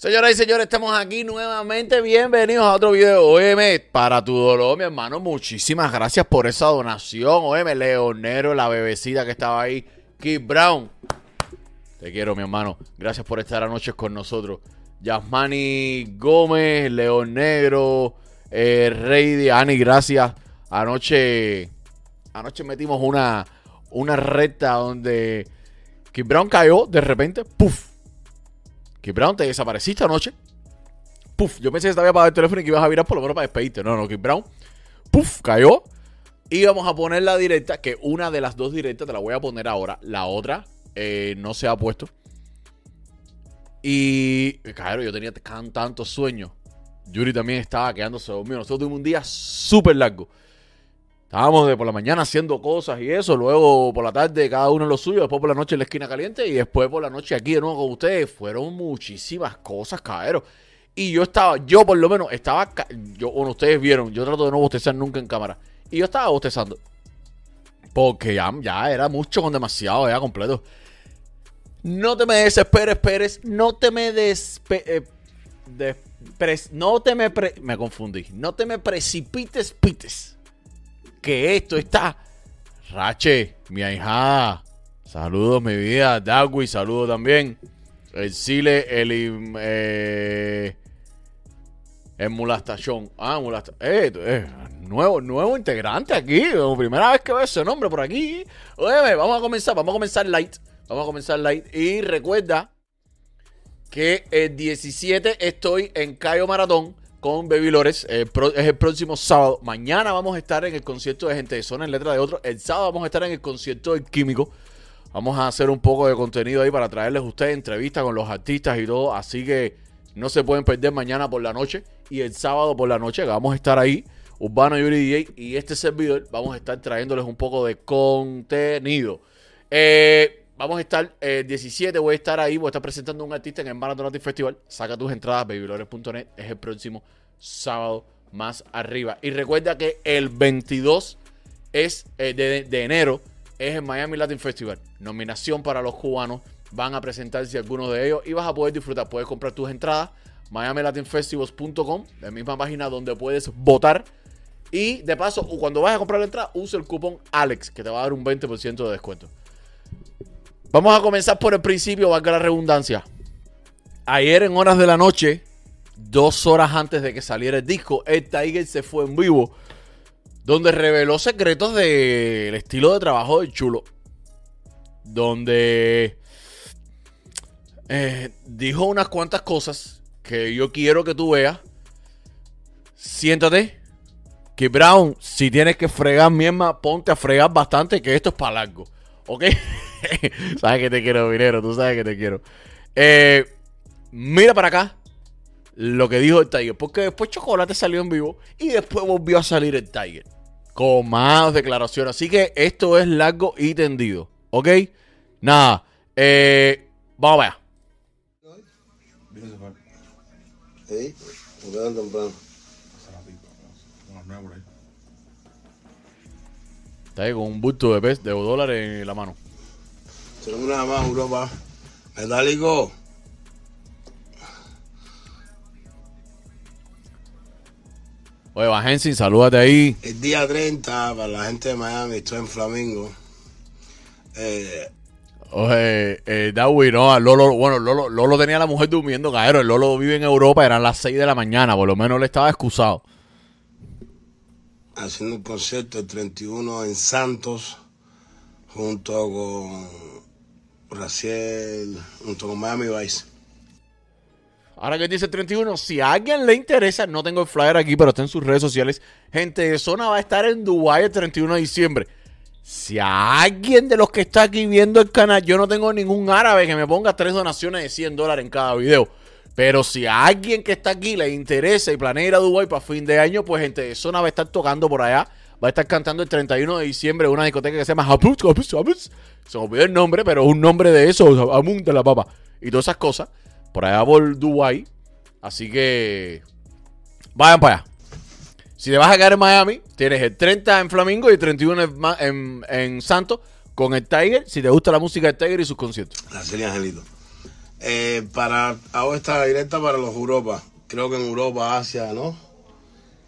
Señoras y señores, estamos aquí nuevamente. Bienvenidos a otro video de OM para tu dolor, mi hermano. Muchísimas gracias por esa donación. OM Leonero, la bebecita que estaba ahí. Kid Brown. Te quiero, mi hermano. Gracias por estar anoche con nosotros. Yasmani Gómez, León Negro, eh, Rey de Ani, gracias. Anoche, anoche metimos una, una recta donde Kid Brown cayó de repente. ¡Puf! Kid Brown, te desapareciste anoche. Puf, yo pensé que te había apagado el teléfono y que ibas a virar por lo menos para despedirte. No, no, Kid Brown. Puf, cayó. Y vamos a poner la directa, que una de las dos directas te la voy a poner ahora. La otra eh, no se ha puesto. Y, claro, yo tenía tan, tantos sueños. Yuri también estaba quedándose dormido. Nosotros tuvimos un día súper largo. Estábamos de por la mañana haciendo cosas y eso, luego por la tarde cada uno en lo suyo, después por la noche en la esquina caliente y después por la noche aquí de nuevo con ustedes. Fueron muchísimas cosas, caeros. Y yo estaba, yo por lo menos estaba, yo, bueno, ustedes vieron, yo trato de no bostezar nunca en cámara. Y yo estaba bostezando. Porque ya, ya era mucho con demasiado, ya completo. No te me desesperes, Pérez. No te me despe eh, des no te me pre me confundí. No te me precipites, pites. Que esto está. Rache, mi ahijada. Saludos, mi vida. Dagui, saludos también. El Chile, el. Eh, el Mulastachón. Ah, Mulastachón. Eh, eh, nuevo, nuevo integrante aquí. Primera vez que veo ese nombre por aquí. Oye, vamos a comenzar. Vamos a comenzar light. Vamos a comenzar light. Y recuerda que el 17 estoy en Cayo Maratón con Baby Lores. es el próximo sábado. Mañana vamos a estar en el concierto de Gente de Zona en letra de otro. El sábado vamos a estar en el concierto del Químico. Vamos a hacer un poco de contenido ahí para traerles a ustedes entrevistas con los artistas y todo. Así que no se pueden perder mañana por la noche y el sábado por la noche. Vamos a estar ahí. Urbano Yuri DJ y este servidor. Vamos a estar trayéndoles un poco de contenido. Eh, Vamos a estar eh, 17, voy a estar ahí, voy a estar presentando a un artista en el Marathon Festival. Saca tus entradas, babylores.net. Es el próximo sábado más arriba. Y recuerda que el 22 es, eh, de, enero es el Miami Latin Festival. Nominación para los cubanos. Van a presentarse algunos de ellos y vas a poder disfrutar. Puedes comprar tus entradas. MiamiLatinFestivals.com, la misma página donde puedes votar. Y de paso, cuando vayas a comprar la entrada, usa el cupón ALEX, que te va a dar un 20% de descuento. Vamos a comenzar por el principio, valga la redundancia. Ayer en horas de la noche, dos horas antes de que saliera el disco, el Tiger se fue en vivo, donde reveló secretos del estilo de trabajo del chulo. Donde eh, dijo unas cuantas cosas que yo quiero que tú veas. Siéntate. Que Brown, si tienes que fregar mierda, ponte a fregar bastante, que esto es para largo. ¿Ok? sabes que te quiero, dinero, tú sabes que te quiero. Eh, mira para acá lo que dijo el Tiger. Porque después Chocolate salió en vivo y después volvió a salir el Tiger. Con más declaraciones. Así que esto es largo y tendido. ¿Ok? Nada. Eh, vamos allá. ¿Sí? ¿Me temprano? Está ahí con un bulto de, pez, de dólares en la mano. Tenemos nada más Europa. Metálico. Oye, Bajensin, salúdate ahí. El día 30, para la gente de Miami, estoy en Flamingo. Eh, Oye, eh, Dawi, no, Lolo, bueno, Lolo, Lolo tenía la mujer durmiendo, caero. El Lolo vive en Europa, eran las 6 de la mañana, por lo menos le estaba excusado haciendo un concierto el 31 en Santos, junto con Raciel, junto con Miami Vice. Ahora que dice 31, si a alguien le interesa, no tengo el flyer aquí, pero está en sus redes sociales. Gente de zona va a estar en Dubai el 31 de diciembre. Si a alguien de los que está aquí viendo el canal, yo no tengo ningún árabe que me ponga tres donaciones de 100 dólares en cada video. Pero si a alguien que está aquí le interesa y planea ir a Dubai para fin de año, pues gente de zona va a estar tocando por allá. Va a estar cantando el 31 de diciembre en una discoteca que se llama Se me olvidó el nombre, pero un nombre de eso, Amun de la papa. Y todas esas cosas. Por allá por Dubai. Así que vayan para allá. Si te vas a quedar en Miami, tienes el 30 en Flamingo y el 31 en, en, Santos con el Tiger. Si te gusta la música del Tiger y sus conciertos. Gracias, Angelito. Eh, para, hago esta directa para los Europa. Creo que en Europa, Asia, ¿no?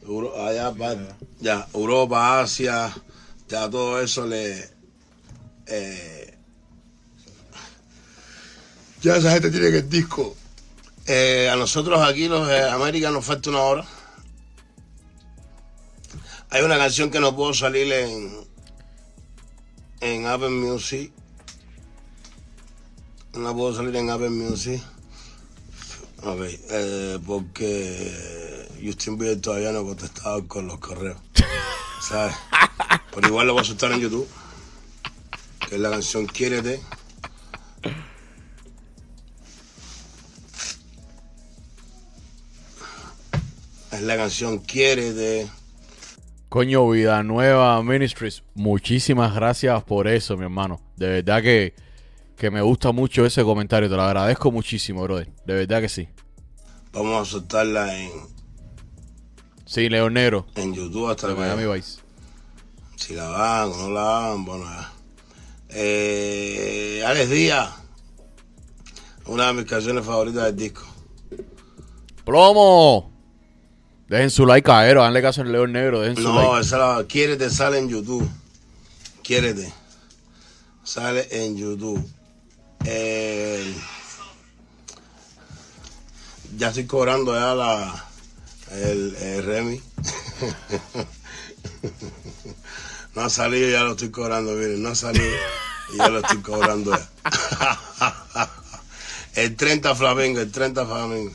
Euro- allá, ya, Europa, Asia, ya todo eso le. eh, ya esa gente tiene que el disco. Eh, a nosotros aquí, los de América, nos falta una hora. Hay una canción que no puedo salir en, en Apple Music. No puedo salir en Apple Music. Ok, eh, porque Justin Bieber todavía no ha contestado con los correos. ¿Sabes? Pero igual lo voy a soltar en YouTube. Que es la canción Quiérete. Es la canción Quiérete. Coño, Vida Nueva Ministries, muchísimas gracias por eso, mi hermano. De verdad que, que me gusta mucho ese comentario, te lo agradezco muchísimo, brother. De verdad que sí. Vamos a soltarla en, Sí, León Negro, en YouTube hasta de Miami Vice. Si la van o no la van, bueno. ya. Eh, Alex Díaz, una de mis canciones favoritas del disco. ¡Plomo! Dejen su like, caero, danle caso al León Negro, dejen su No, like. esa la Quiérete sale en YouTube. Quiérete. Sale en YouTube. Eh, ya estoy cobrando ya la el, Remy. no ha salido, ya lo estoy cobrando, miren, no ha salido y ya lo estoy cobrando el 30 Flamengo, el 30 Flamengo.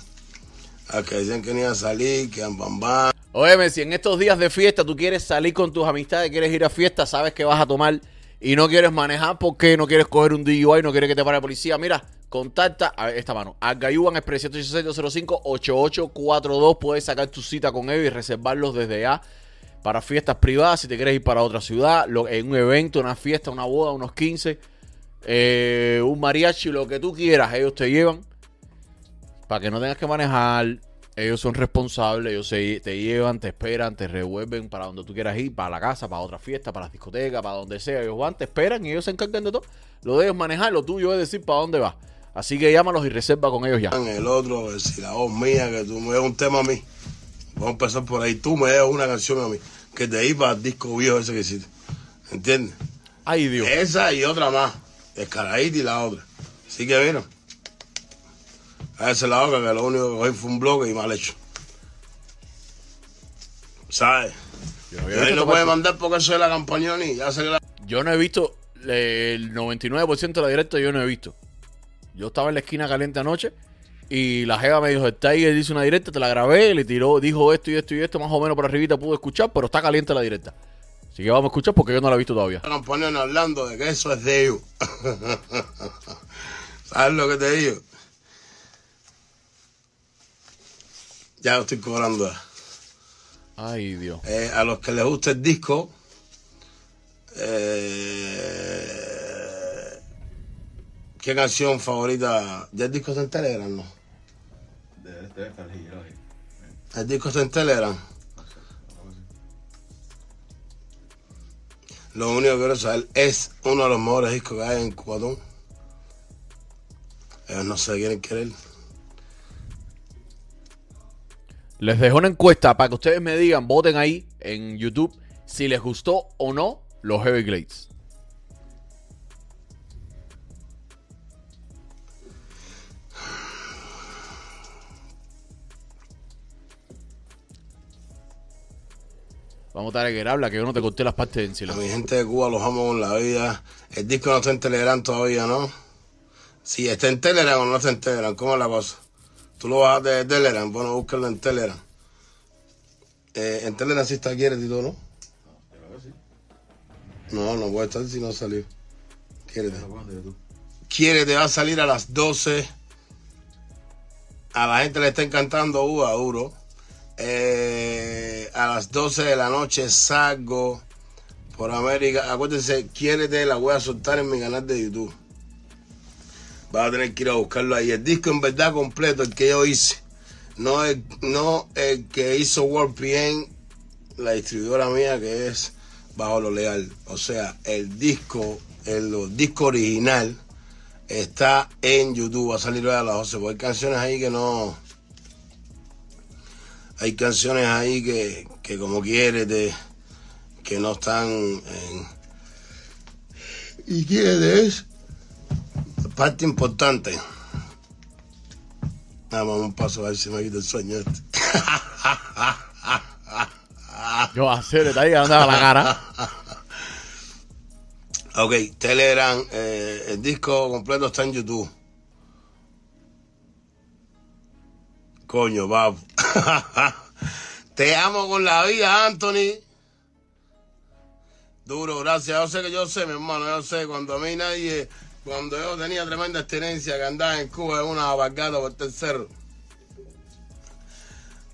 A que decían que no iba a salir, que han bam bam. Óyeme, si en estos días de fiesta tú quieres salir con tus amistades, quieres ir a fiesta, sabes que vas a tomar y no quieres manejar porque no quieres coger un DUI, no quieres que te pare la policía, mira, contacta a esta mano. A Gayuban Express 786-205-8842. Puedes sacar tu cita con ellos y reservarlos desde ya para fiestas privadas. Si te quieres ir para otra ciudad, en un evento, una fiesta, una boda, unos 15, eh, un mariachi, lo que tú quieras, ellos te llevan para que no tengas que manejar. Ellos son responsables, ellos se- te llevan, te esperan, te revuelven para donde tú quieras ir, para la casa, para otra fiesta, para la discoteca, para donde sea. Ellos van, te esperan y ellos se encargan de todo. Lo de ellos manejar, lo tuyo es decir para dónde vas. Así que llámalos y reserva con ellos ya. el otro, si la voz mía, que tú me das un tema a mí. Vamos a empezar por ahí. Tú me das una canción a mí. Que te iba al disco viejo ese que hiciste. ¿Entiendes? Ay, Dios. Esa y otra más. Escaradita y la otra. Así que vieron. A esa es la otra, que lo único que cogí fue un bloque y mal hecho. ¿Sabes? Yo no ahí puede mandar porque eso es la campañón y ya salió la. Yo no he visto el 99% de la directa, yo no he visto. Yo estaba en la esquina caliente anoche y la jeva me dijo, el Tiger dice una directa, te la grabé, le tiró, dijo esto y esto y esto, más o menos por arribita pude escuchar, pero está caliente la directa. Así que vamos a escuchar porque yo no la he visto todavía. campañón hablando de que eso es de ellos. ¿Sabes lo que te digo? Ya lo estoy cobrando. ya. Ay, Dios. Eh, a los que les gusta el disco, eh, ¿qué canción favorita? ¿Ya el disco está en Telegram, no? ¿El disco está en Telegram? Lo único que quiero saber es uno de los mejores discos que hay en Cubatón. Ellos no se quieren querer. Les dejo una encuesta para que ustedes me digan, voten ahí en YouTube si les gustó o no los Everglades. Vamos a tener que habla, que yo no te conté las partes de A encima. mi gente de Cuba los amo con la vida. El disco no está en Telegram todavía, ¿no? Si está en Telegram o no está en Telegram, ¿cómo es la cosa? Tú lo bajas de Telegram, bueno, búscalo en Telegram. Eh, en Telegram sí está Quiere y todo, ¿no? No, no puede estar si no salió. Quiérete. Quiérete va a salir a las 12. A la gente le está encantando Uva duro. Eh, a las 12 de la noche salgo por América. Acuérdense, Quiérete la voy a soltar en mi canal de YouTube. Vas a tener que ir a buscarlo ahí. El disco en verdad completo, el que yo hice. No el, no el que hizo WordPN, la distribuidora mía que es bajo lo legal. O sea, el disco, el, disco original está en YouTube, va a salir hoy a las 12. Porque hay canciones ahí que no. Hay canciones ahí que, que como quieres, que no están. Y quieres, parte importante. Vamos un paso a ver si me quita el sueño este. Yo a hacer, está ahí andaba la cara. Ok, Telegram, eh, el disco completo está en YouTube. Coño, papu. Te amo con la vida, Anthony. Duro, gracias. Yo sé que yo sé, mi hermano, yo sé. Cuando a mí nadie, cuando yo tenía tremenda abstinencia que andaba en Cuba en una barcata por tercero.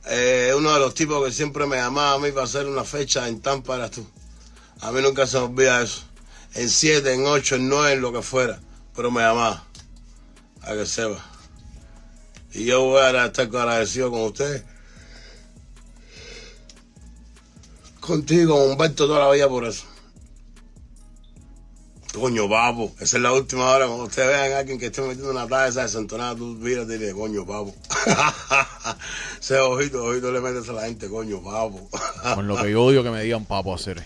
Eh, uno de los tipos que siempre me llamaba a mí para hacer una fecha en Tampa eras tú. A mí nunca se me olvida eso. En 7, en 8, en 9, en lo que fuera. Pero me llamaba. A que sepa. Y yo voy a estar agradecido con usted. Contigo, con Humberto, toda la vida por eso. Coño, papo. Esa es la última hora. Cuando ustedes vean a alguien que esté metiendo una taza esa desentonada, tú miras y dile, coño, papo. Ese ojito, ojito le metes a la gente, coño, papo. Con lo que yo odio que me digan papo hacer.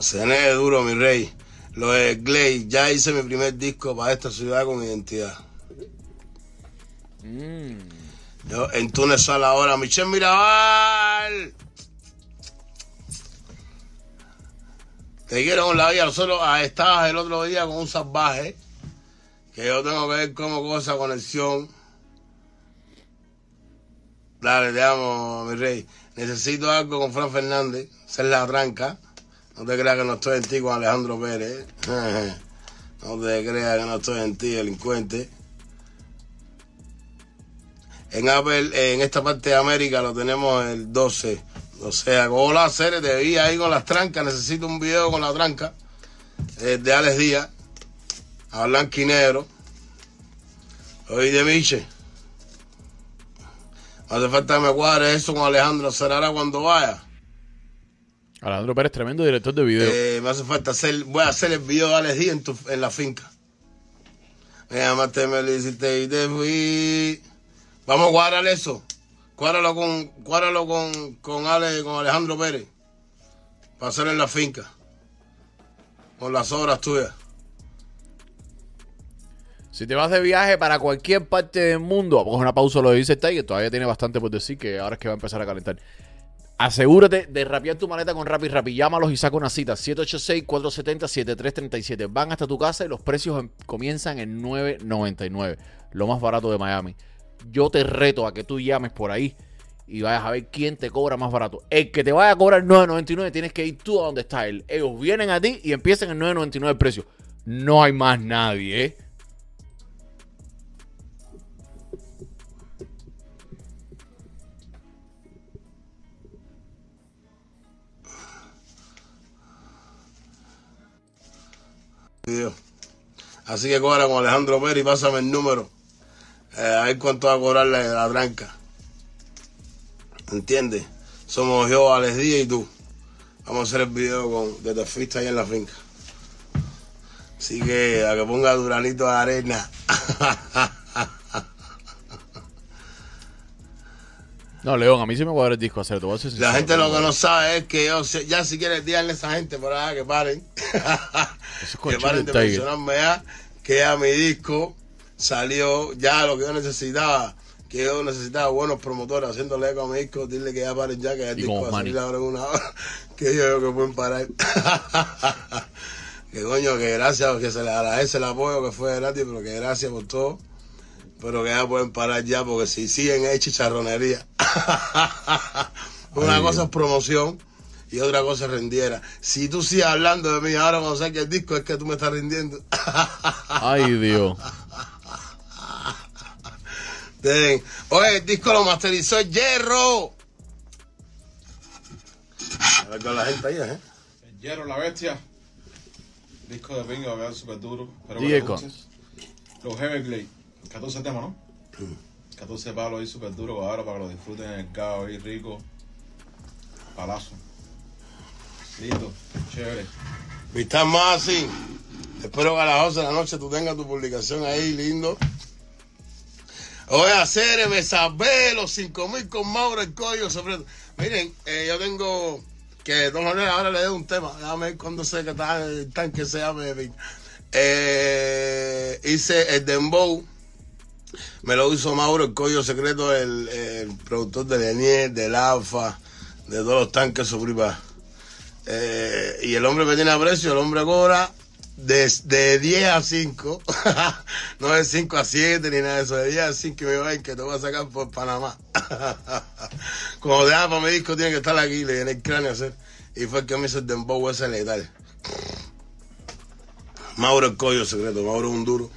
Se de duro, mi rey. Lo de Glade, ya hice mi primer disco para esta ciudad con identidad. Yo, en Túnez sale ahora, Michelle Mirabal. Te quiero la vida, solo ah, estabas el otro día con un salvaje. Que yo tengo que ver cómo con esa conexión. Dale, te amo, mi rey. Necesito algo con Fran Fernández, ser la tranca. No te creas que no estoy en ti con Alejandro Pérez. No te creas que no estoy en ti, delincuente. En Apple, en esta parte de América, lo tenemos el 12. O sea, con la serie te vi ahí con las trancas. Necesito un video con la tranca eh, de Alex Díaz. A blanco y negro. Oye, de Miche. Hace falta que me cuadre eso con Alejandro Cerrara cuando vaya. Alejandro Pérez, tremendo director de video. Eh, me hace falta hacer, voy a hacer el video de Alex Díaz en, tu- en la finca. Me llamaste, me lo hiciste y te fui. Vamos a cuadrar eso. Cuádralo con, cuádralo con, con, Ale, con Alejandro Pérez. Para hacer en la finca. Con las obras tuyas. Si te vas de viaje para cualquier parte del mundo, coge una pausa lo dice que todavía tiene bastante por decir, que ahora es que va a empezar a calentar. Asegúrate de rapear tu maleta con Rappi Rappi. Llámalos y saca una cita. 786-470-7337. Van hasta tu casa y los precios comienzan en 9.99. Lo más barato de Miami. Yo te reto a que tú llames por ahí y vayas a ver quién te cobra más barato. El que te vaya a cobrar 9.99 tienes que ir tú a donde está él. Ellos vienen a ti y empiezan en 9.99 el precio. No hay más nadie, ¿eh? Así que cobra con Alejandro Pérez pásame el número. Eh, a ver cuánto va a cobrar la, la tranca. ¿Entiendes? Somos yo, Alex Díaz y tú. Vamos a hacer el video con, de Tefista ahí en la finca. Así que a que ponga Duranito de arena. No, León, a mí sí me cuadra el disco hacer. A ser La gente lo que no sabe es que yo, ya si quieres díganle a esa gente por allá que paren. es que paren de mencionarme ya que ya mi disco salió ya lo que yo necesitaba. Que yo necesitaba buenos promotores haciéndole eco a mi disco, dile que ya paren ya, que ya el disco va a salir ahora en una hora. Que yo creo que pueden parar. que coño, que gracias, que se les agradece el apoyo que fue gratis, pero que gracias por todo. Pero que ya pueden parar ya, porque si siguen es chicharronería. Una Ay, cosa es promoción y otra cosa es rendiera. Si tú sigues hablando de mí ahora cuando saques el disco, es que tú me estás rindiendo. Ay, Dios. Oye, el disco lo masterizó el Hierro. A ver con la gente ahí, ¿eh? El Hierro, la bestia. Disco de Bingo, va a quedar súper duro. Pero Cons. Los Everglade. 14 temas, ¿no? 14 palos ahí súper duro ahora para que lo disfruten en el cabo ahí rico. Palazo. Listo. Chévere. Más así. Espero que a las 11 de la noche tú tengas tu publicación ahí, lindo. Voy a hacer, me sabé los 5 mil con Mauro el Coyo sobre. Miren, eh, yo tengo que Don Jorge ahora le doy un tema. Déjame ver cuando sé que está el tanque se llame. Eh, hice el Dembow. Me lo hizo Mauro el Coyo Secreto, el, el productor de Lenier, del Alfa, de todos los tanques sobre eh, y el hombre me tiene aprecio, el hombre cobra de, de 10 a 5, no de 5 a 7 ni nada de eso, de 10 a 5 me va que te voy a sacar por Panamá. Como deja para mi disco tiene que estar aquí, le en el cráneo hacer. Y fue el que me hizo el dembow ese letal. Mauro el collo secreto, Mauro es un duro.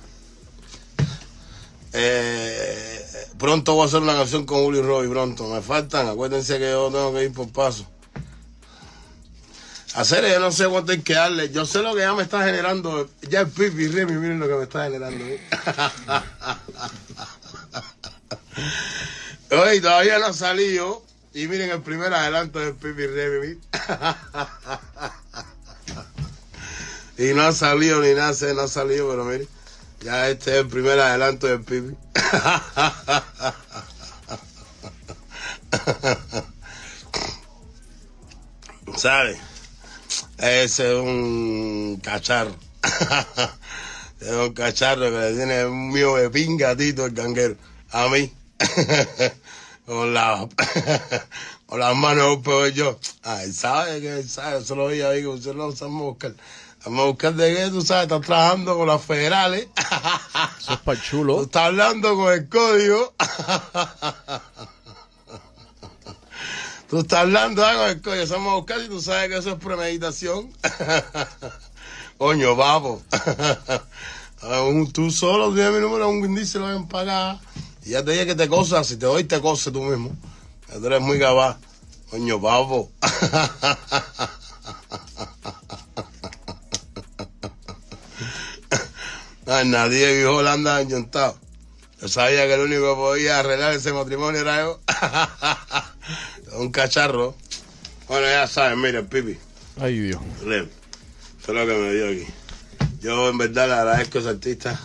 Eh, pronto voy a hacer una canción con Julio y Robbie, pronto. Me faltan, acuérdense que yo tengo que ir por paso. Hacer, yo no sé cuánto hay que darle. Yo sé lo que ya me está generando. Ya el Pipi Remy, miren lo que me está generando. Oye, todavía no ha salido. Y miren el primer adelanto del Pipi Remy. y no ha salido ni nada, no ha salido, pero miren. Ya este es el primer adelanto del Pipi. ¿Sabes? Ese es un cacharro. es un cacharro que le tiene un mío de pingatito el ganguero. A mí. con, la, con las manos peor yo. Ay, sabe que sabe, eso lo vi ahí, que usted lo a buscar. Vamos a buscar de qué, tú sabes, estás trabajando con las federales. Eso es para chulo. Tú estás hablando con el código. Tú estás hablando algo del coño, estamos buscando y tú sabes que eso es premeditación. Coño, papo. tú solo tienes mi número, un índice lo van a pagar. Y ya te dije que te cosas, si te doy te coses tú mismo. Tú eres muy capaz. Coño, papo. Ay, nadie viejo Holanda enyuntado. Yo sabía que el único que podía arreglar ese matrimonio era yo. Un cacharro. Bueno, ya saben, mira, Pipi. Ay, Dios. Eso es lo que me dio aquí. Yo en verdad le agradezco a ese artista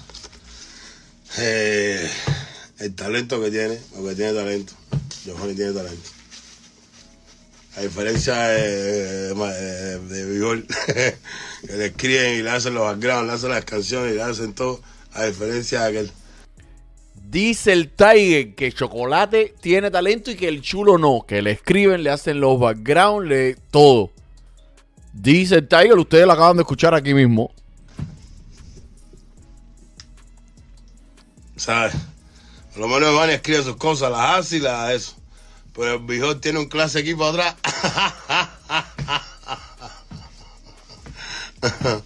eh, el talento que tiene, porque tiene talento. Johnny tiene talento. A diferencia de, de, de que le escriben y le hacen los backgrounds, le hacen las canciones y le hacen todo, a diferencia de aquel. Dice el Tiger que Chocolate tiene talento y que el chulo no. Que le escriben, le hacen los backgrounds, le todo. Dice el Tiger, ustedes lo acaban de escuchar aquí mismo. ¿Sabes? Por lo menos Van escribe sus cosas, las hace y las eso. Pero el tiene un clase equipo atrás.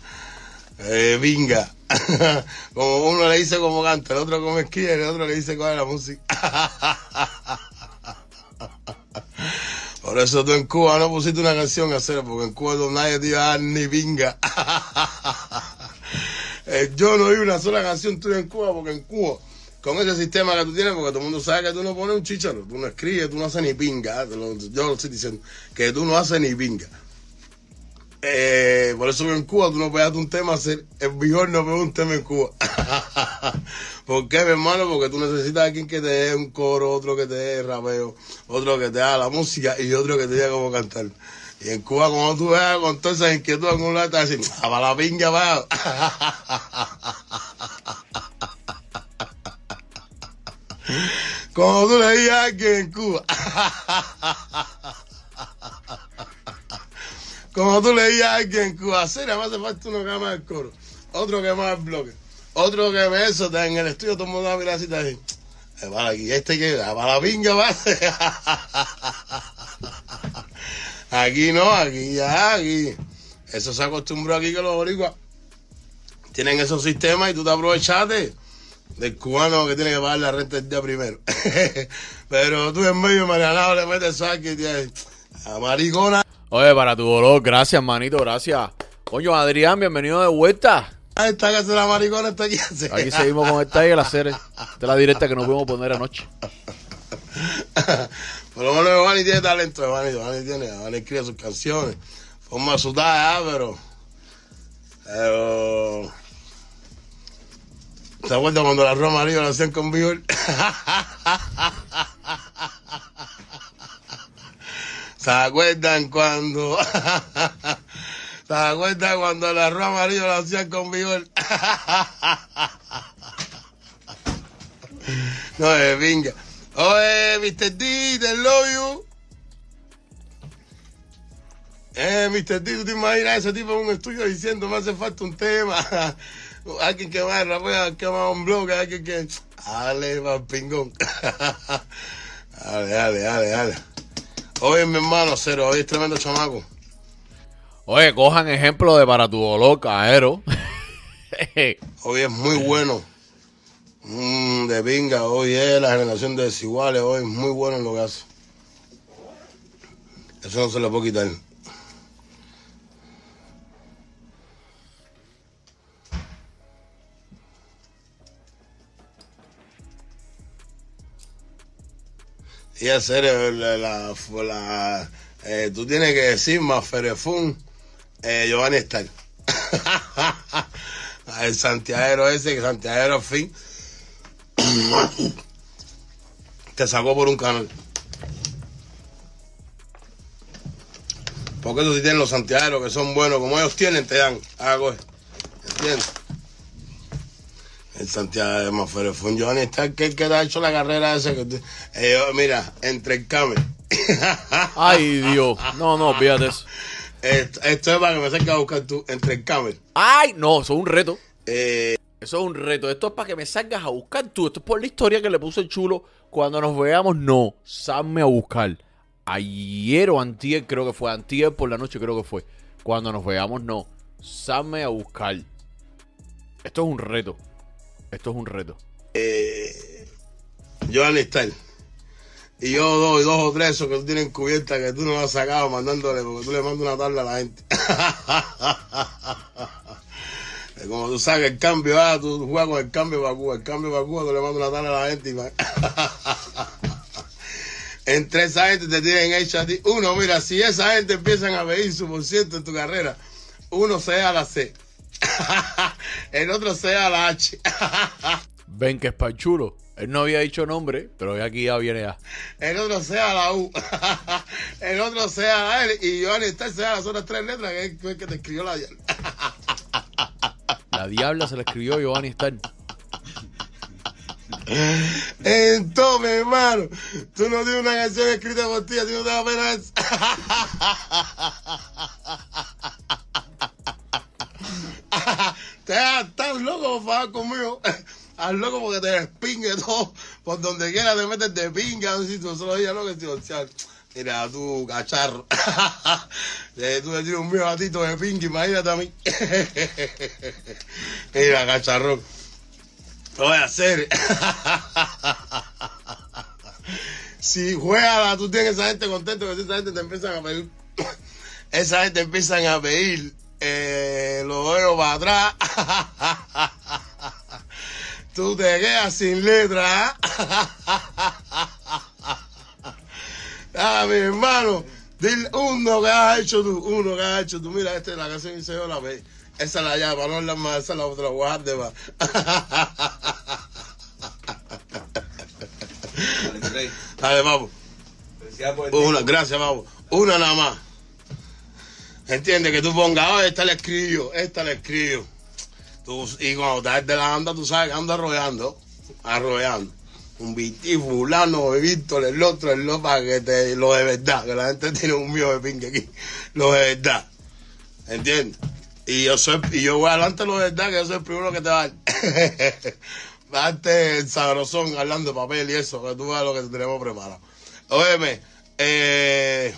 eh, vinga. como uno le dice como canta, el otro como escribe, el otro le dice cuál es la música. Por eso tú en Cuba no pusiste una canción a hacer, porque en Cuba nadie te iba a dar ni vinga. Eh, yo no oí una sola canción tuya en Cuba, porque en Cuba, con ese sistema que tú tienes, porque todo el mundo sabe que tú no pones un chicharo, tú no escribes, tú no haces ni pinga. Yo lo estoy diciendo, que tú no haces ni pinga. Eh, por eso en Cuba tú no pegaste un tema, hacer, el mejor no pegó un tema en Cuba. ¿Por qué, mi hermano? Porque tú necesitas a alguien que te dé un coro, otro que te dé rapeo, otro que te haga la música y otro que te diga cómo cantar. Y en Cuba, como tú veas con todas esas inquietudes en un lado, te dicen, a la pinga, va. Como tú le digas a alguien en Cuba. Como tú leías a alguien en Cuba, serio, me hace falta uno que ama el coro, otro que ama el bloque, otro que me eso, en el estudio, todo el mundo va a ahí. Para aquí, este que para la pinga, va. Aquí no, aquí ya, aquí. Eso se acostumbró aquí que los boricuas tienen esos sistemas y tú te aprovechaste del cubano que tiene que pagar la renta el día primero. Pero tú en medio marianado le metes saque y te a maricona. Oye, para tu dolor, gracias, manito, gracias. Coño, Adrián, bienvenido de vuelta. Ahí está que la maricona, está aquí. Aquí seguimos con el Tiger, la serie. Esta es la directa que nos pudimos poner anoche. Por lo menos Giovanni tiene talento, Giovanni, Giovanni tiene, Giovanni escribe sus canciones, forma su talla, pero Pero... ¿Te acuerdas cuando la Roma Amarillo lo hacían con Bigol? ¿Se acuerdan cuando... ¿Se acuerdan cuando la Roma Amarillo lo hacían con Bigol? no, de pinga. Oye, Mr. D, te love you. Eh, Mr. D, ¿tú te imaginas ese tipo en un estudio diciendo me hace falta un tema? alguien que va a rapea, que va a un blog, alguien que... Dale, va pingón. dale, dale, dale, dale. Oye, mi hermano, cero, hoy es tremendo chamaco. Oye, cojan ejemplo de para tu dolor, caero. Hoy es muy bueno. Mm, de pinga, hoy es la generación de desiguales, hoy es muy bueno en lo que hace. Eso no se le puede quitar. Y hacer la, la, eh, tú tienes que decir más Ferefun, eh, Giovanni Estal. El Santiago ese, que Santiago fin te sacó por un canal. Porque eso si tienen los santiagueros que son buenos, como ellos tienen, te dan. Ah, coge. ¿Entiendes? El Santiago de Mafere fue un Giovanni está que, que te ha hecho la carrera esa que eh, yo, mira, entre el came. Ay, Dios. No, no, olvídate eso. esto, esto es para que me acerques a buscar tú, entre el camel. Ay, no, eso es un reto. Eh, Eso es un reto. Esto es para que me salgas a buscar tú. Esto es por la historia que le puse el chulo. Cuando nos veamos, no. Salme a buscar. Ayer o antier, creo que fue. Antier por la noche, creo que fue. Cuando nos veamos, no. Salme a buscar. Esto es un reto. Esto es un reto. Giovanni Style. Y yo doy dos o tres esos que tú tienes cubierta que tú no has sacado mandándole, porque tú le mandas una tabla a la gente. Como tú sacas el cambio, ah, tú juegas con el cambio para Cuba, el cambio para Cuba, tú le mandas una tabla a la gente. Entre esa gente te tienen hecho a ti. Uno, mira, si esa gente empiezan a pedir su por ciento en tu carrera, uno sea la C. El otro sea la H. Ven que es para el chulo. Él no había dicho nombre, pero aquí ya viene ya. el otro sea la U, el otro sea la L y Giovanni está sea las otras tres letras que es el que te escribió la diabla. La diabla se la escribió Giovanni Stern. Entonces, hermano, tú no tienes una canción escrita por ti, a ti no te da pena estás loco por favor conmigo. Estás loco porque te despingue todo. Por donde quiera te metes de pinga. No sé si tú solo digas lo que. Mira, tú, cacharro. Tú le tiras un mío gatito de pinga, imagínate a mí. Mira, cacharrón. Lo voy a hacer. si juega, tú tienes esa gente contento que esa gente te empiezan a pedir. Esa gente empiezan a pedir eh, los dedos para atrás. tú te quedas sin letra. ah, mi hermano. Dile uno que has hecho tú, uno que has hecho tú. Mira, esta es la canción y se yo la ve. Esa es la llave, para no hablar más, esa es la otra, guarde va. Dale, el Una, gracias, vamos. Una nada más. Entiende que tú pongas, oh, esta la escribo, esta la escribo. Tú, y cuando estás de la anda, tú sabes que ando arrollando, arrollando. Un viti fulano, Víctor, el otro, el otro, para que te, lo de verdad, que la gente tiene un mío de pingue aquí. Lo de verdad. ¿Entiendes? Y yo soy, y yo voy adelante lo de verdad, que yo soy el primero que te va a dar. Darte el sabrosón hablando de papel y eso, que tú veas lo que te tenemos preparado. Óyeme, eh,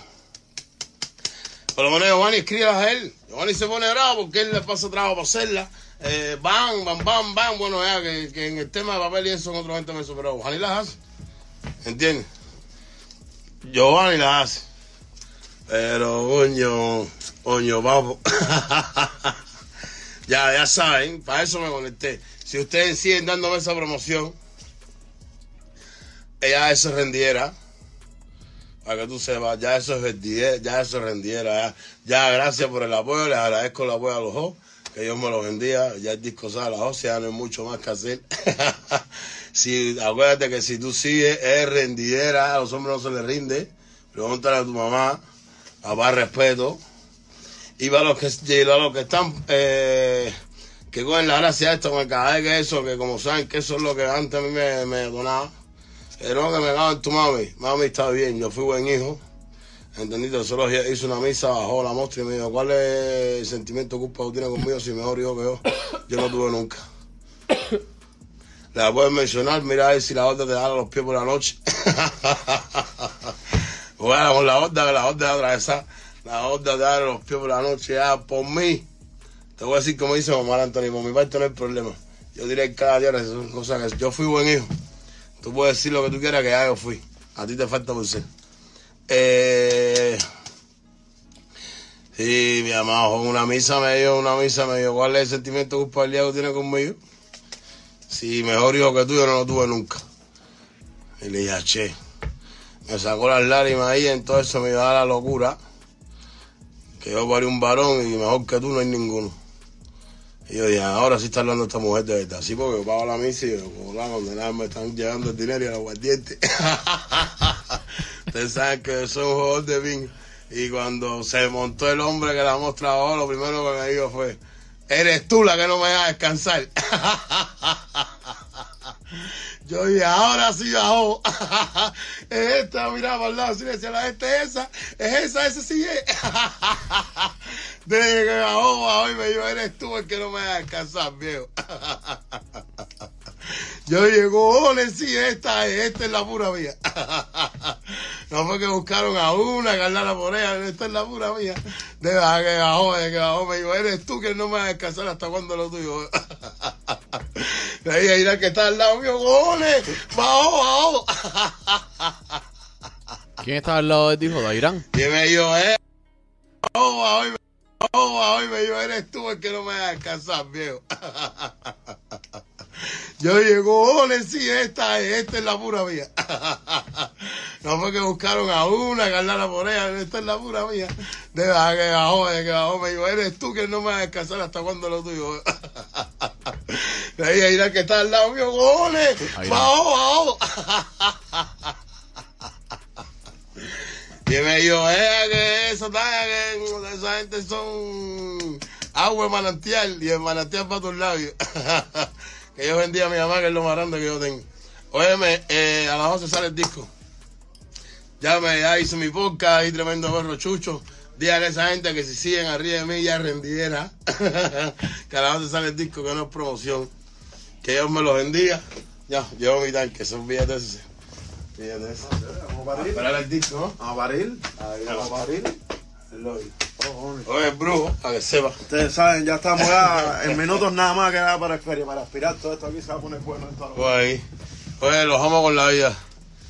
por lo menos Giovanni escribe a él. Giovanni se pone bravo porque él le pasa trabajo para hacerla. Eh, bam, bam, bam, bam. Bueno, ya que, en el tema de papel y eso son otros 20 meses, pero Giovanni las hace. ¿Entiendes? Giovanni las hace. Pero, coño, coño, vamos. ya, ya saben, para eso me conecté. Si ustedes siguen dándome esa promoción, eso es rendiera. Para que tú sepas, ya eso es rendiera, ya eso es rendiera. Ya, Ya, gracias por el apoyo, les agradezco el apoyo a los dos, que Dios me lo bendiga. Ya el disco sale a las 12, ya no hay mucho más que hacer. si, acuérdate que si tú sigues, es rendidera, a los hombres no se les rinde. Pregúntale a tu mamá, papá, respeto. Y para los que, y para los que están, eh, que cogen la gracia esto, me cae que eso, que como saben que eso es lo que antes a mí me donaba. Pero que me cago en tu mami. Mami está bien, yo fui buen hijo. ¿Entendiste? Solo hizo una misa, bajó la mostra y me dijo, ¿cuál es el sentimiento que culpa tú tienes conmigo si mejor hijo que yo? Yo no tuve nunca. La puedes mencionar, mira a ver si la otra te da los pies por la noche. bueno, con la horda, que la horda de atravesar, la horda de dar a los pies por la noche, ya por mí. Te voy a decir como dice mamá Antonio, por mi parte no hay problema. Yo diré cada día, son cosas que yo fui buen hijo. Tú puedes decir lo que tú quieras que ya fui. A ti te falta por ser. Eh, sí, mi amado, una misa me dio, una misa me dio. ¿Cuál es el sentimiento de culpabilidad que tiene conmigo? Sí, mejor hijo que tú yo no lo tuve nunca. Y le dije, che. Me sacó las lágrimas ahí, entonces me iba a dar la locura. Que yo parí un varón y mejor que tú no hay ninguno. Y yo dije, ahora sí está hablando esta mujer de verdad. Sí, porque yo pago la misa y yo, como la condenada me están llegando el dinero y el aguardiente. Ustedes saben que soy un jugador de ping. Y cuando se montó el hombre que la mostraba, lo primero que me dijo fue, eres tú la que no me deja descansar. Yo dije, ahora sí bajó. es esta, mira, si le decía la gente esa, es esa, ese sí es. Desde que bajó, bajó y me dijo, eres tú el que no me deja descansar, viejo. Yo llego, ole, sí, esta es, esta es la pura mía. No fue que buscaron a una, Carlana por ella, esta es la pura mía. De que bajó, de que bajó, me dijo, eres tú que no me vas a descansar hasta cuando lo tuyo. Dije, mira que está al lado mío, ole, bajó, bajó. ¿Quién estaba al lado de ti, hijo? ¿Dairán? Y me dijo, eh, bajó, bajó, y me bajó, bajó, y me dijo, eres tú el que no me vas a descansar, viejo. Yo llego, ole, sí, esta es, esta es la pura mía. No fue que buscaron a una, Carlana por ella, esta es la pura mía. De que bajó, de que bajó, me dijo, eres tú que no me vas a descansar hasta cuando lo tuyo. Le dije, mira que está al lado mío, ole, bajó, bajó. Y me dijo, eh, que eso está, que esa gente son agua de manantial y el manantial para tus labios. que yo vendía a mi mamá, que es lo más grande que yo tengo. Óyeme, eh, a las 11 sale el disco. Ya me ya hice mi podcast y tremendo perro chucho. Dígale a esa gente que si siguen arriba de mí ya rendiera. que a las 11 sale el disco, que no es promoción. Que Dios me lo bendiga. Ya, llevo mi tanque, son fíjate ese. Fíjate ese. Vamos a A parir. esperar el disco, ¿no? Vamos a parir. Ahí Vamos a parir. Oh. Oye, brujo, a que sepa. Ustedes saben, ya estamos ya en minutos nada más que nada para experir, para aspirar. Todo esto aquí se va a poner bueno. Esto Pues ahí. Oye, los vamos con la vida.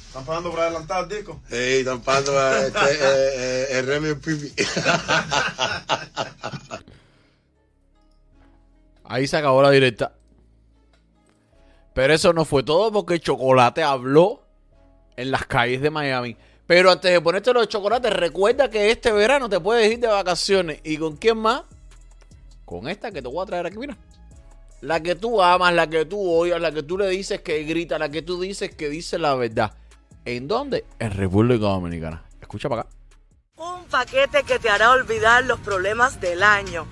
¿Están pagando por adelantar el disco? Sí, están pagando para este, eh, eh, el remio pipi. Ahí se acabó la directa. Pero eso no fue todo porque Chocolate habló en las calles de Miami. Pero antes de ponerte los chocolates, recuerda que este verano te puedes ir de vacaciones. ¿Y con quién más? Con esta que te voy a traer aquí, mira. La que tú amas, la que tú odias, la que tú le dices que grita, la que tú dices que dice la verdad. ¿En dónde? En República Dominicana. Escucha para acá. Un paquete que te hará olvidar los problemas del año.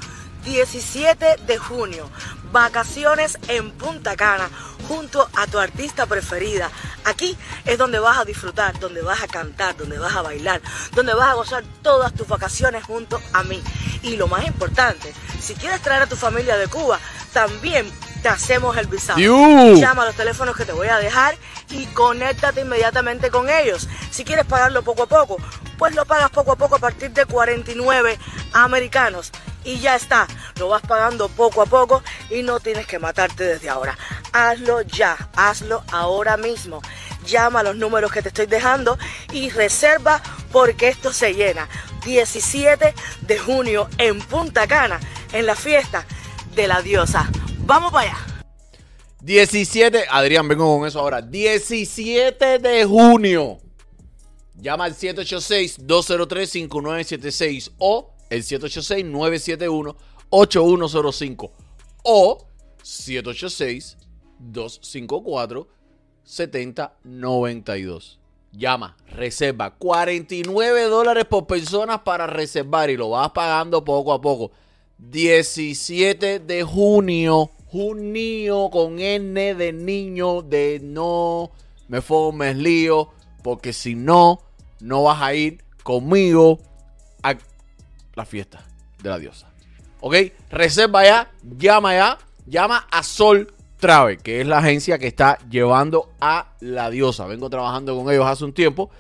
17 de junio, vacaciones en Punta Cana junto a tu artista preferida. Aquí es donde vas a disfrutar, donde vas a cantar, donde vas a bailar, donde vas a gozar todas tus vacaciones junto a mí. Y lo más importante, si quieres traer a tu familia de Cuba, también te hacemos el visado. Llama a los teléfonos que te voy a dejar y conéctate inmediatamente con ellos. Si quieres pagarlo poco a poco, pues lo pagas poco a poco a partir de 49 americanos. Y ya está, lo vas pagando poco a poco y no tienes que matarte desde ahora. Hazlo ya, hazlo ahora mismo. Llama a los números que te estoy dejando y reserva porque esto se llena. 17 de junio en Punta Cana, en la fiesta de la diosa. Vamos para allá. 17, Adrián, vengo con eso ahora. 17 de junio. Llama al 786-203-5976 o el 8105 o 786-254-7092. Llama, reserva. 49 dólares por persona para reservar y lo vas pagando poco a poco. 17 de junio. Junio con N de niño, de no me formes lío, porque si no, no vas a ir conmigo a la fiesta de la diosa. ¿Ok? Reserva ya, llama ya, llama a Sol Travel, que es la agencia que está llevando a la diosa. Vengo trabajando con ellos hace un tiempo.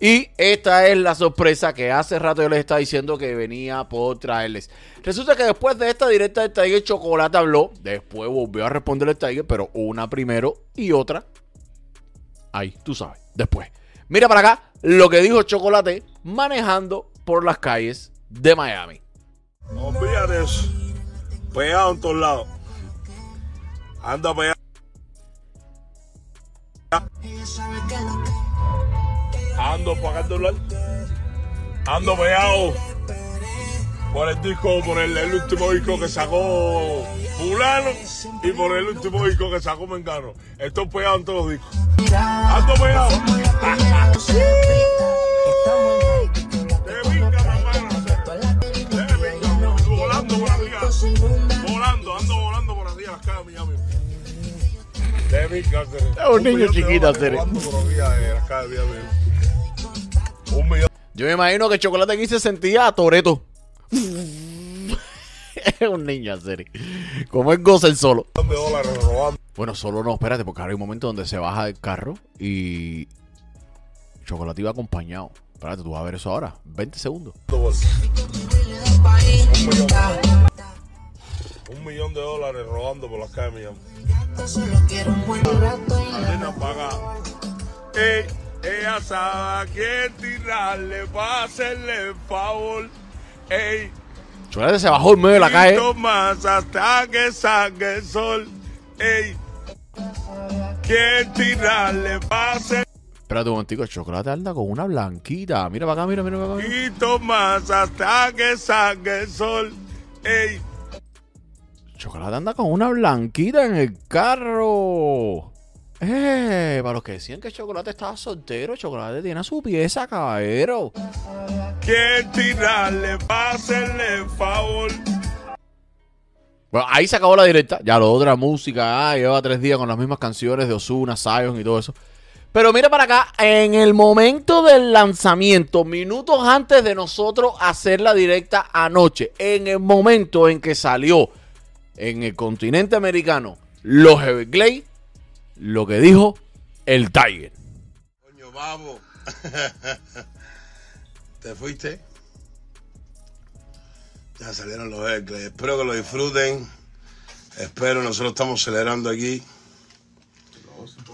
Y esta es la sorpresa que hace rato yo les estaba diciendo que venía por traerles. Resulta que después de esta directa del Tiger, Chocolate habló. Después volvió a responder el Tiger, pero una primero y otra. Ahí, tú sabes, después. Mira para acá lo que dijo Chocolate manejando por las calles de Miami. Olvídate eso. Pegado en todos lados. Anda pegado. Ando pagando el Ando pegado por el disco, por el, último disco que sacó Fulano y por el último disco que sacó Mengano. Estoy pegado en todos los discos. Ando pegado. Es un niño chiquito, Miami. Un millón Yo me imagino que Chocolate aquí se sentía a Toreto. es un niño, serio. Como es goza el solo. Bueno, solo no, espérate, porque ahora hay un momento donde se baja del carro y Chocolate iba acompañado. Espérate, tú vas a ver eso ahora. 20 segundos. Un millón. De dólares robando por las calles de Miami. Arena paga. Ey, ella sabe a quién tirarle para hacerle el favor. Ey, Chocolate se bajó en medio de la calle. poquito más hasta que salga el sol. Ey, quién tirarle para hacer Espérate un momentico, Chocolate anda con una blanquita. Mira para acá, mira, mira para acá. poquito más hasta que salga el sol. Ey, Chocolate anda con una blanquita en el carro. Eh, para los que decían que Chocolate estaba soltero, Chocolate tiene a su pieza, caballero. quién tirarle el favor. Bueno, ahí se acabó la directa. Ya lo otra música, ah, lleva tres días con las mismas canciones de Ozuna, Zion y todo eso. Pero mira para acá, en el momento del lanzamiento, minutos antes de nosotros hacer la directa anoche, en el momento en que salió en el continente americano los Everglades, lo que dijo el Tiger. Coño, babo. ¿Te fuiste? Ya salieron los Hercles. Espero que lo disfruten. Espero, nosotros estamos celebrando aquí.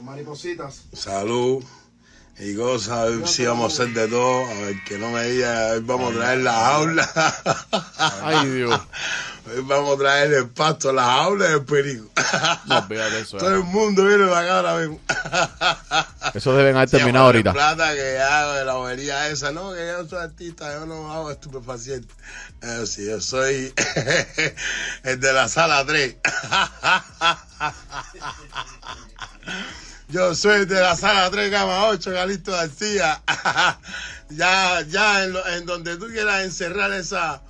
Maripositas. Salud y cosas. Hoy sí vamos a hacer de todo. A ver, que no me diga, hoy vamos a traer la jaula. Ay, Dios. Hoy vamos a traer el pasto, la jaula y el perico. No, eso. Todo el mundo viene para acá ahora mismo. Eso deben haber terminado ahorita. plata que hago de la bobería esa, no, que yo soy artista, yo no hago estupefaciente. Eh, sí, yo soy el de la sala 3. Yo soy de la sala 3, cama 8, Galito García. ya, ya en, lo- en donde tú quieras encerrar esa,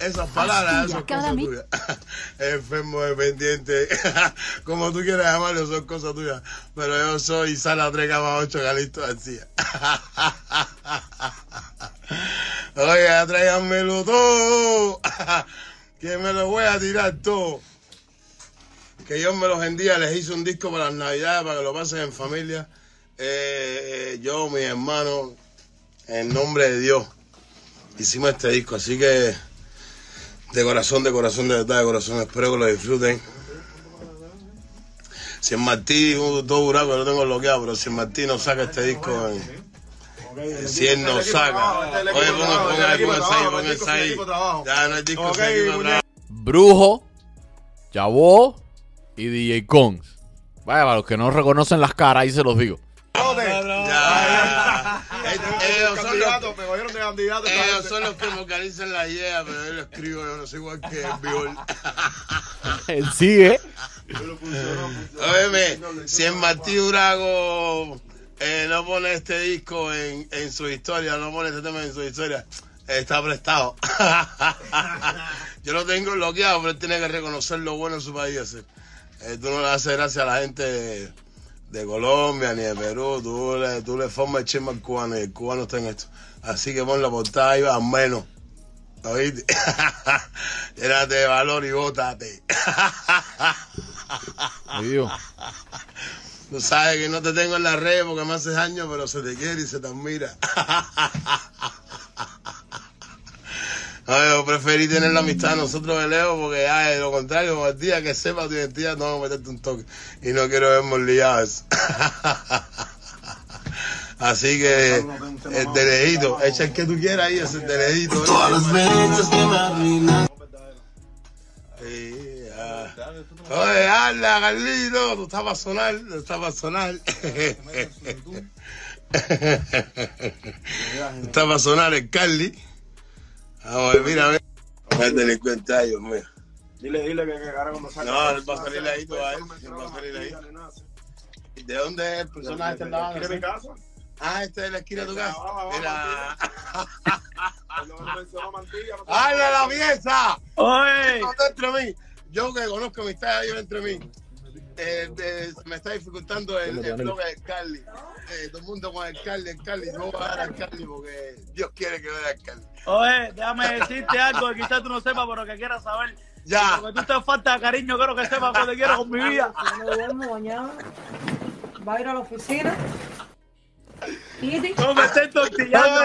esas palabras, esas cosas tuyas. Enfermo dependiente, como tú quieras llamarlo, son cosas tuyas. Pero yo soy sala 3, cama 8, Galito García. Oiga, tráiganmelo todo. que me lo voy a tirar todo. Que yo me los vendía, les hice un disco para las navidades, para que lo pasen en familia. Eh, yo, mis hermanos, en nombre de Dios, hicimos este disco. Así que, de corazón, de corazón, de verdad, de corazón, espero que lo disfruten. Si en Martí, uh, todo buraco, lo tengo bloqueado, pero si en Martí no saca este disco, en- si él no saca. Oye, ponga, ahí, ponga ponga ahí. Ya no hay disco, Ok, ese equipo de trabajo. Brujo, Chabó y DJ Cons. Vaya, para los que no reconocen las caras, ahí se los digo. Ya. Eh, son los- me cogieron de candidato. Ellos son los que me organizan la idea, pero yo lo escribo, yo no soy igual que el Biol. Él sigue. Óyeme, si el Martí Durago eh, no pone este disco en, en su historia, no pone este tema en su historia, está prestado. Yo lo tengo bloqueado, pero él tiene que reconocer lo bueno en su país. ese. Eh, tú no le haces gracias a la gente de, de Colombia ni de Perú, tú le, tú le formas el chisme al cubano y el cubano está en esto. Así que pon la portada ahí, al menos. ¿Oíste? Llénate de valor y bótate. Tú sabes que no te tengo en la red porque me haces años, pero se te quiere y se te admira. Ay, yo preferí tener la amistad de nosotros de lejos porque ya de lo contrario, el día que sepa tu identidad, no vamos a meterte un toque. Y no quiero vernos liados. Así que el de lejito, echa el que tú quieras ahí, ese de lejito. Todas las veces que me arruinas. Ah. Oye, habla, Carlito, tú estás para sonar, tú estás para sonar. Está para sonar el Carly. Vamos a ver, mira, mira. El delincuente, ay, Dios mío. Dile, dile que, que ahora cuando salga. No, él va a salir ahí todo a él. Él va a salir ahí. ¿De dónde es el personaje que andaba? ¿Quiere mi casa? Ah, este es de la esquina de tu casa. Abajo, abajo, Mira. ¡Habla la pieza! Oye. Yo que conozco amistad yo entre mí. Eh, eh, me está dificultando el, el blog del Carly. Eh, todo el mundo con el Carly, el Carly. No voy a dar al Carly porque Dios quiere que vea al Carly. oye, déjame decirte algo que quizás tú no sepas, pero que quieras saber. Ya. Porque tú te falta de cariño, quiero que sepas que te quiero con mi vida. Yo no duermo mañana. Va a ir a la oficina. No me estés tortillando.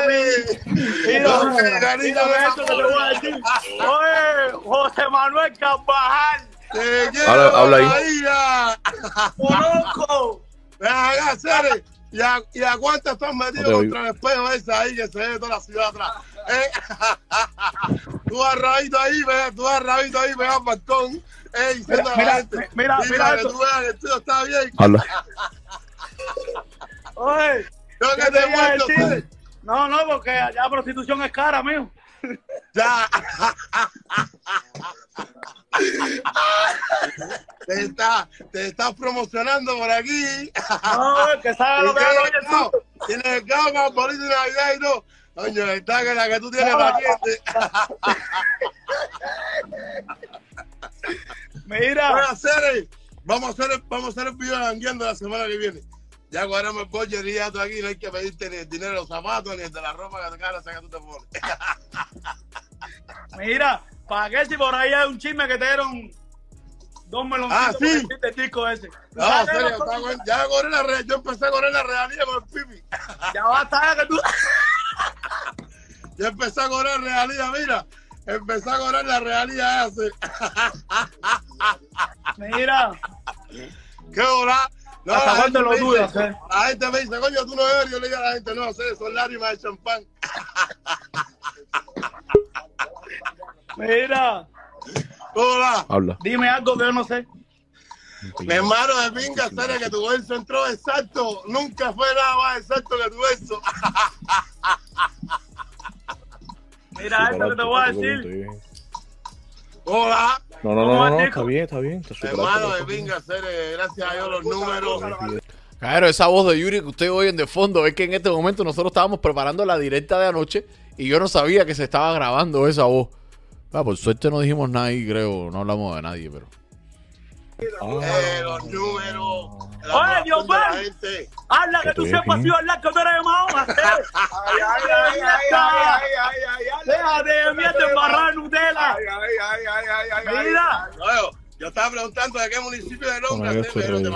Mira, mira esto que te voy a decir. Oye, José Manuel Carvajal, Quiero Habla- ahí. Ven acá, Cere. ¿Y a, ¿Y a cuántas estás metido No contra el espejo ese ahí que se ve toda la ciudad atrás? ¿Eh? tú vas rabito ahí, ve, tú vas rabito ahí, pegado al balcón. Eh, diciendo a la Mira, gente, mira, "Mira, mira que esto. tú veas que el tío está bien. Habla. Oye, Yo ¿qué que te muerto. No, no, porque allá prostitución es cara, mijo. Ya. te, está, te estás promocionando por aquí. No, que sabe lo que hago Tienes el para bolito de Navidad y no. Coño, está que la que tú tienes paquete. Mira, Vamos a hacer, el- vamos a hacer, el- vamos a hacer el video de la semana que viene. Ya cuadramos el budget y ya tú aquí no hay que pedirte ni el dinero de los zapatos ni el de la ropa que te cara que tú te pones. mira, ¿para qué si por ahí hay un chisme que te dieron dos meloncitos Ah, sí. por el disco ese? No, ¿Sabes serio, está con- ya corrí la re- yo empecé a correr la realidad con el pipi. Ya basta que tú... Yo empecé a correr realidad, mira. Empecé a correr la realidad. Mira, ¿Qué hora? No, ¿Hasta la cuándo gente lo dudas, dice- eh? La gente me dice, coño, tú no bebes. Yo le digo a la gente, no sé, son lágrimas de champán. mira, Hola. Habla. dime algo que yo no sé. Mi hermano de pinga, serio, que tu verso entró exacto. Nunca fue nada más exacto que tu verso. Mira esto que te voy a decir. Hola. No, no, ¿Cómo no, no, está bien, está bien. Hermano de pinga, serio, gracias a Dios los números. Claro, esa voz de Yuri que ustedes oyen de fondo es que en este momento nosotros estábamos preparando la directa de anoche y yo no sabía que se estaba grabando esa voz. Ah, por suerte no dijimos nada ahí, creo, no hablamos de nadie, pero. Eh, los números. Oye, Dios mío. Habla que tú sepas aquí. si hablar que tú eres de Mahoma. Ay, ay, ay, ay, ay, ay, ay, ay, Déjate de mierda embarrar Nutella. ay, ay, ay, ay, ay, ay, ay, Mira, yo estaba preguntando de qué municipio de Londres, pero te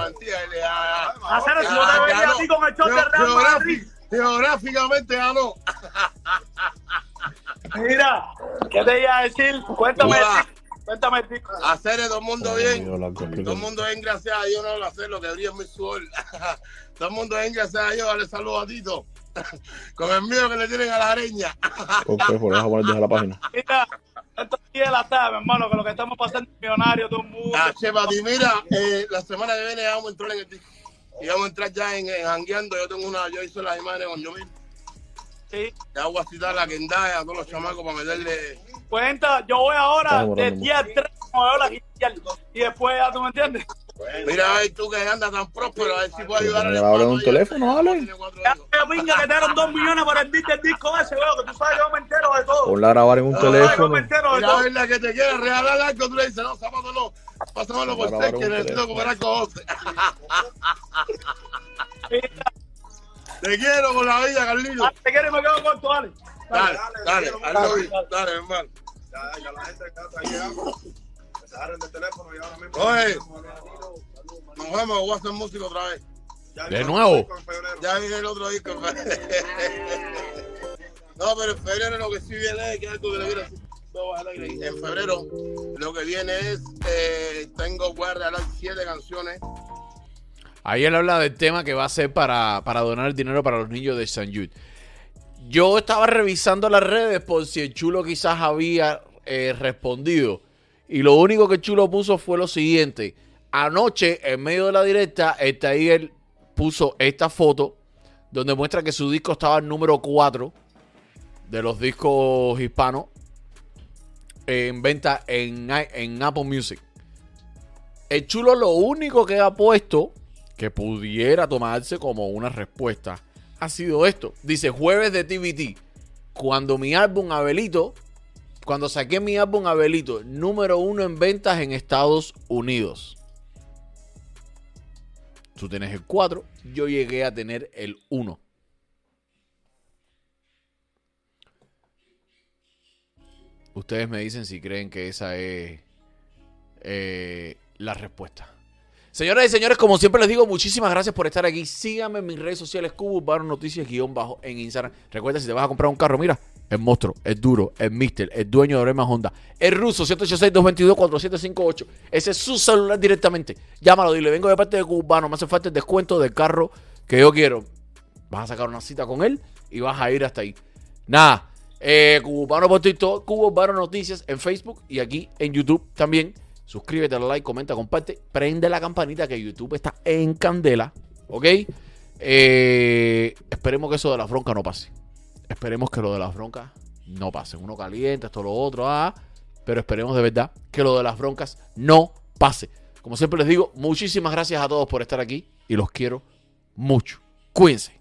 ah, ah. hacer eso, yo Ah, te veía a ti con el short de Real Madrid. Geográficamente ganó. Mira, ¿qué te iba a decir? Cuéntame, cuéntame el disco. Hacer todo el mundo Ay, bien. Todo el mundo bien, gracias a Dios, no lo hacer lo que brilla en mi sudor. Todo el mundo bien, gracias a Dios, dale saludos a Tito. Con el miedo que le tienen a la areña. Ok, por eso poner desde la página. Mira, esto sí es la tarde, hermano, que lo que estamos pasando es millonario, todo el mundo. Ah, che, Pati, mira, eh, la semana que viene vamos a entrar en el disco. Y vamos a entrar ya en, en jangueando. Yo tengo una, yo hice las imágenes con Yomil. Sí. Ya voy a citar a la Kendaya, a todos los chamacos para meterle. Cuenta, yo voy ahora de hablando 10 a 3 como veo la guía, y después ya tú me entiendes. Mira, a ver tú que andas tan próspero, a ver si puedo ayudar a habla un teléfono, me pinga que te dieron 2 millones por el beat del disco ese, veo que tú sabes que yo me entero de todo. Ponla a grabar en un que yo me teléfono. entero de todo. la que te quiere regalar algo, tú le dices, no, no, pásamelo por Para ser grabar que un necesito teléfono. cooperar con José. Te quiero con la vida, Carlito. Ah, ¿Te quieres? Me quedo corto, dale. Dale, dale, dale, dale, hermano. Ya, ya la gente acá está llegando. Se agarren del teléfono y ahora mismo. Oye. Nos vemos, voy a hacer música otra vez. Ya De nuevo. Ya viene el otro disco. No, pero en febrero lo que sí viene es que algo que le viene así, todo alegre. En febrero lo que viene es, eh, tengo, a regalar siete canciones. Ahí él habla del tema que va a ser para, para donar dinero para los niños de San Jude. Yo estaba revisando las redes por si el chulo quizás había eh, respondido. Y lo único que el chulo puso fue lo siguiente. Anoche, en medio de la directa, el Tiger puso esta foto donde muestra que su disco estaba en número 4 de los discos hispanos en venta en, en Apple Music. El chulo lo único que ha puesto que pudiera tomarse como una respuesta ha sido esto. Dice jueves de TVT. Cuando mi álbum Abelito, cuando saqué mi álbum Abelito, número uno en ventas en Estados Unidos. Tú tienes el 4, yo llegué a tener el 1. Ustedes me dicen si creen que esa es eh, la respuesta. Señoras y señores, como siempre les digo, muchísimas gracias por estar aquí. Síganme en mis redes sociales, Cubo Noticias, guion bajo en Instagram. Recuerda, si te vas a comprar un carro, mira, el monstruo, el duro, el mister, el dueño de Orema Honda, el ruso, 186-222-4758. Ese es su celular directamente. Llámalo, dile, vengo de parte de Cubo me hace falta el descuento del carro que yo quiero. Vas a sacar una cita con él y vas a ir hasta ahí. Nada, eh, Cubo Urbano por TikTok, Cubo Urbano Noticias en Facebook y aquí en YouTube también. Suscríbete, dale like, comenta, comparte. Prende la campanita que YouTube está en candela. ¿Ok? Eh, esperemos que eso de las broncas no pase. Esperemos que lo de las broncas no pase. Uno caliente, esto lo otro. Ah, pero esperemos de verdad que lo de las broncas no pase. Como siempre les digo, muchísimas gracias a todos por estar aquí y los quiero mucho. Cuídense.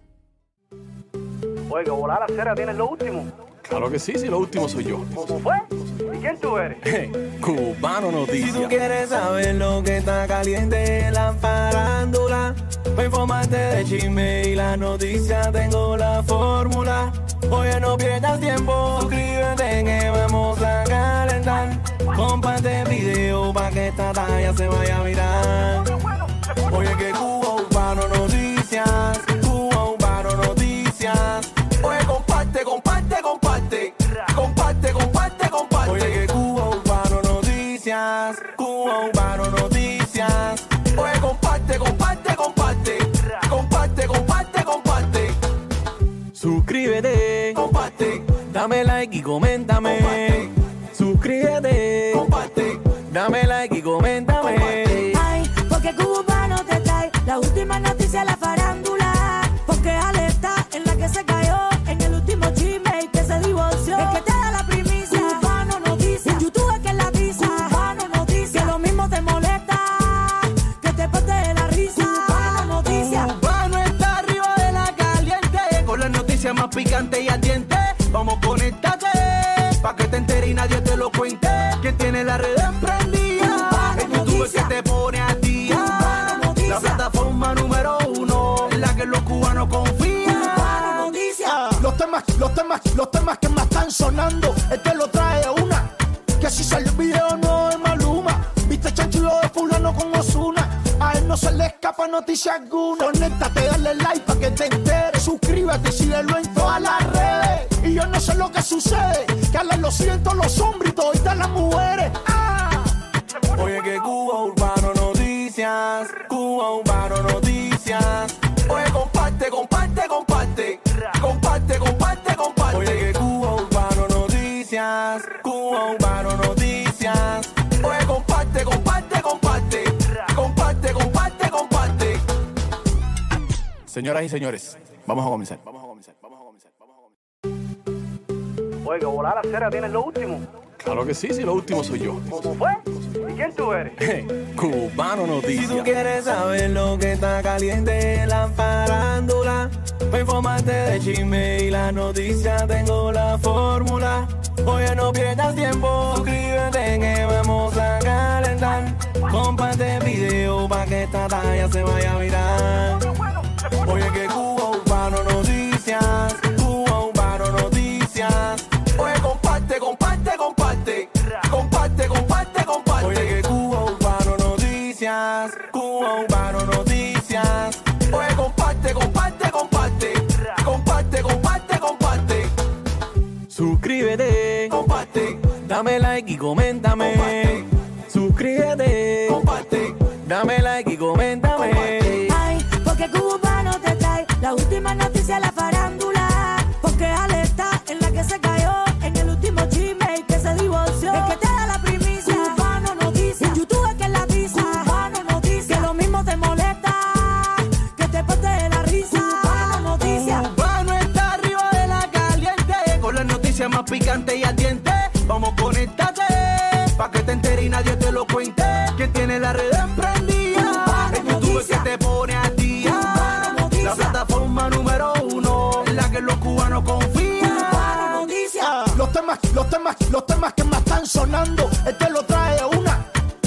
Oye, que volar a cera tienes lo último. Claro que sí, sí, lo último soy yo. ¿Cómo fue? ¿Y quién tú eres? Cubano Si tú Noticias. quieres saber lo que está caliente en la farándula, para informarte de chisme y la noticia, tengo la fórmula. Oye, no pierdas tiempo, suscríbete que vamos a calentar. Comparte el video para que esta talla se vaya a mirar. Oye, que Cuba Urbano Noticias, Dame like y coméntame. Alguna. Conéctate, dale like para que te enteres. Suscríbete y síguelo en todas las redes. Y yo no sé lo que sucede. Que a lo siento los hombres y toditas las mujeres. ¡Ah! Oye que Cuba Urbano Noticias Cuba Urbano Noticias Oye comparte, comparte, comparte Comparte, comparte, comparte Oye que Cuba Urbano Noticias Cuba Urbano Noticias Oye comparte, comparte Señoras y señores, vamos a comenzar. Vamos a comenzar. Vamos a comenzar. Vamos a comenzar. Oye, que volar la cera tienes lo último. Claro que sí, sí, lo último soy yo. ¿Cómo fue? ¿Y quién tú eres? Cubano Si tú Noticias. quieres saber lo que está caliente en la farándula, para informarte de chisme y la noticia tengo la fórmula. Oye, no pierdas tiempo, suscríbete que vamos a calentar. Comparte el video para que esta talla se vaya a virar. Oye, que Cuba Urbano Noticias, Cuba Urbano Noticias. Oye, comparte, comparte, comparte. Comparte, comparte, comparte. Oye, que Cuba Urbano Noticias, Cuba Urbano Noticias. Oye, comparte, comparte, comparte. Comparte, comparte, comparte. Suscríbete, comparte. Dame like y coméntame. Nadie te lo cuente Que tiene la red emprendida En YouTube es que te pone a día La plataforma número uno En la que los cubanos confían noticia. Los temas, los temas, los temas que más están sonando, este lo trae una.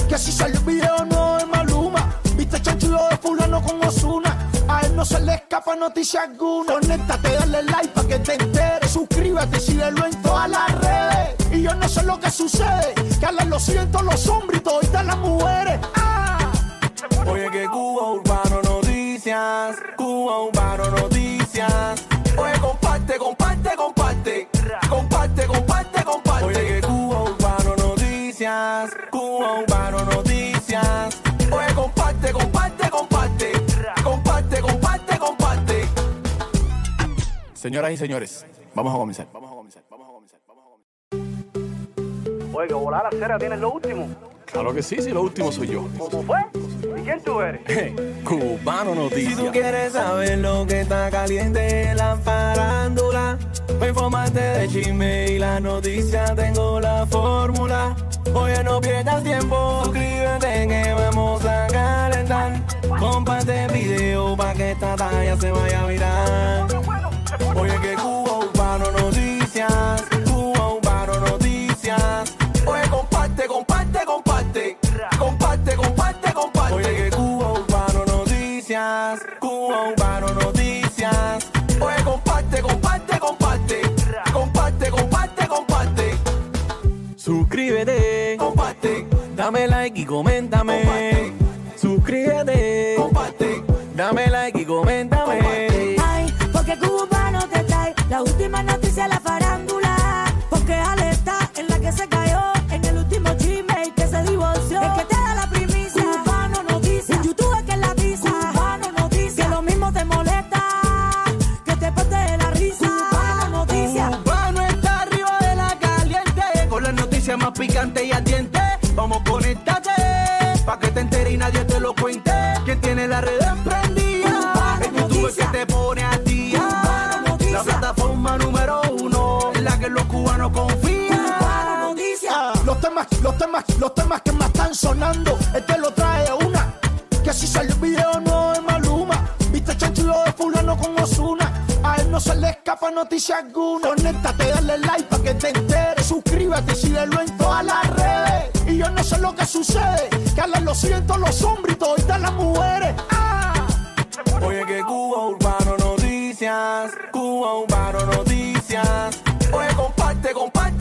Que si salió el video no es Maluma. Viste chanchulo de fulano con Osuna. A él no se le escapa noticia alguna. Conéctate, dale like para que te enteres. Suscríbete, síguelo en todas las redes. Yo no sé lo que sucede. Que a lo siento los hombres y toditas las mujeres. Ah. Oye que Cuba Urbano Noticias Cuba Urbano Noticias Oye comparte, comparte, comparte Comparte, comparte, comparte Oye que Cuba Urbano Noticias Cuba Urbano Noticias Oye comparte, comparte, comparte Comparte, comparte, comparte Señoras y señores. Vamos a comenzar. Vamos a comenzar. A. Oye, que volar la cera tienes lo último. Claro que sí, sí, lo último soy yo. ¿Cómo fue? ¿Y quién tú eres? Cubano Si tú Noticias. quieres saber lo que está caliente en la farándula, para informarte de chisme y la noticia tengo la fórmula. Oye, no pierdas tiempo, suscríbete que vamos a calentar. Comparte el video para que esta talla se vaya a virar. Oye, que Cuba Urbano Noticias, Noticias, Cuba Urbano Noticias. Oye, comparte, comparte, comparte. Comparte, comparte, comparte. Suscríbete, comparte. Dame like y coméntame. Suscríbete, los temas, que más están sonando, este lo trae una. Que si salió el video no es Maluma. Viste chanchulo de fulano con Osuna. A él no se le escapa noticia alguna. Conéctate, dale like para que te enteres. Suscríbete, síguelo en todas las redes. Y yo no sé lo que sucede. Que a lo siento los hombres y toditas las mujeres. Ah. Oye que Cuba Urbano Noticias Cuba Urbano Noticias Oye comparte, comparte